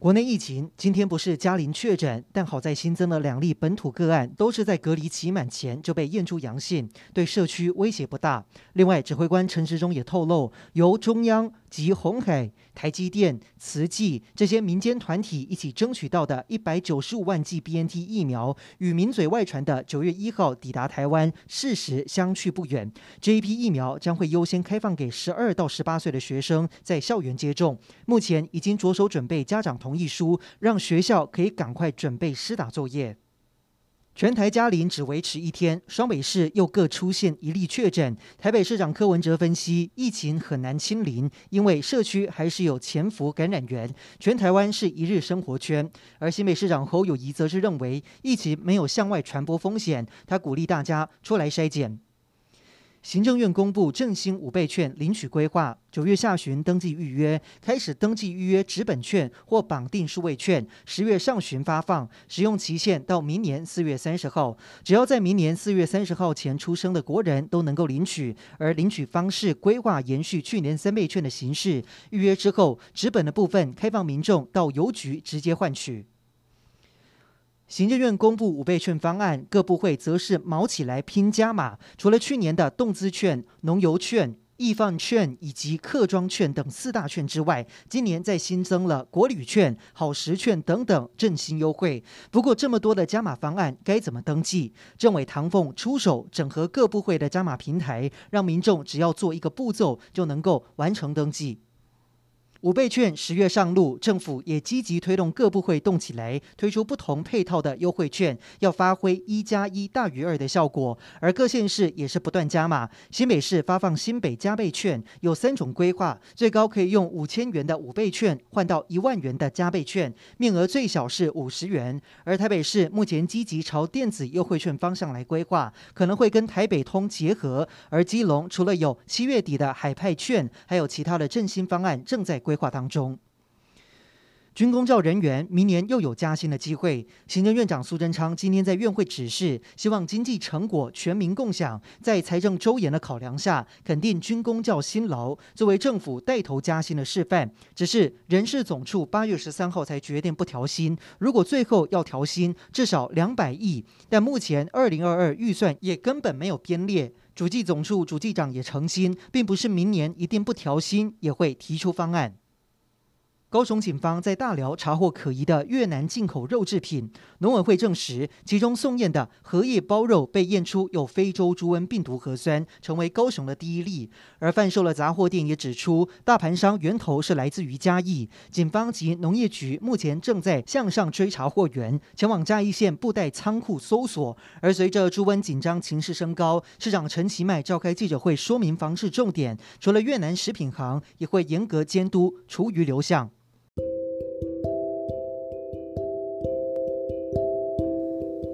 国内疫情今天不是加零确诊，但好在新增了两例本土个案，都是在隔离期满前就被验出阳性，对社区威胁不大。另外，指挥官陈时中也透露，由中央及鸿海、台积电、慈济这些民间团体一起争取到的一百九十五万剂 BNT 疫苗，与名嘴外传的九月一号抵达台湾事实相去不远。这一批疫苗将会优先开放给十二到十八岁的学生在校园接种。目前已经着手准备家长同同意书，让学校可以赶快准备施打作业。全台嘉陵只维持一天，双北市又各出现一例确诊。台北市长柯文哲分析，疫情很难清零，因为社区还是有潜伏感染源。全台湾是一日生活圈。而新北市长侯友宜则是认为，疫情没有向外传播风险，他鼓励大家出来筛检。行政院公布振兴五倍券领取规划，九月下旬登记预约，开始登记预约纸本券或绑定数位券，十月上旬发放，使用期限到明年四月三十号。只要在明年四月三十号前出生的国人都能够领取，而领取方式规划延续去年三倍券的形式，预约之后，纸本的部分开放民众到邮局直接换取。行政院公布五倍券方案，各部会则是卯起来拼加码。除了去年的动资券、农游券、易放券以及客庄券等四大券之外，今年再新增了国旅券、好食券等等振兴优惠。不过，这么多的加码方案该怎么登记？政委唐凤出手整合各部会的加码平台，让民众只要做一个步骤就能够完成登记。五倍券十月上路，政府也积极推动各部会动起来，推出不同配套的优惠券，要发挥一加一大于二的效果。而各县市也是不断加码，新北市发放新北加倍券，有三种规划，最高可以用五千元的五倍券换到一万元的加倍券，面额最小是五十元。而台北市目前积极朝电子优惠券方向来规划，可能会跟台北通结合。而基隆除了有七月底的海派券，还有其他的振兴方案正在规划当中。军工教人员明年又有加薪的机会。行政院长苏贞昌今天在院会指示，希望经济成果全民共享，在财政周延的考量下，肯定军工教辛劳，作为政府带头加薪的示范。只是人事总处八月十三号才决定不调薪，如果最后要调薪，至少两百亿。但目前二零二二预算也根本没有编列，主计总处主计长也澄清，并不是明年一定不调薪，也会提出方案。高雄警方在大寮查获可疑的越南进口肉制品，农委会证实，其中送验的荷叶包肉被验出有非洲猪瘟病毒核酸，成为高雄的第一例。而贩售的杂货店也指出，大盘商源头是来自于嘉义。警方及农业局目前正在向上追查货源，前往嘉义县布袋仓库搜索。而随着猪瘟紧张情势升高，市长陈其迈召开记者会说明防治重点，除了越南食品行，也会严格监督厨余流向。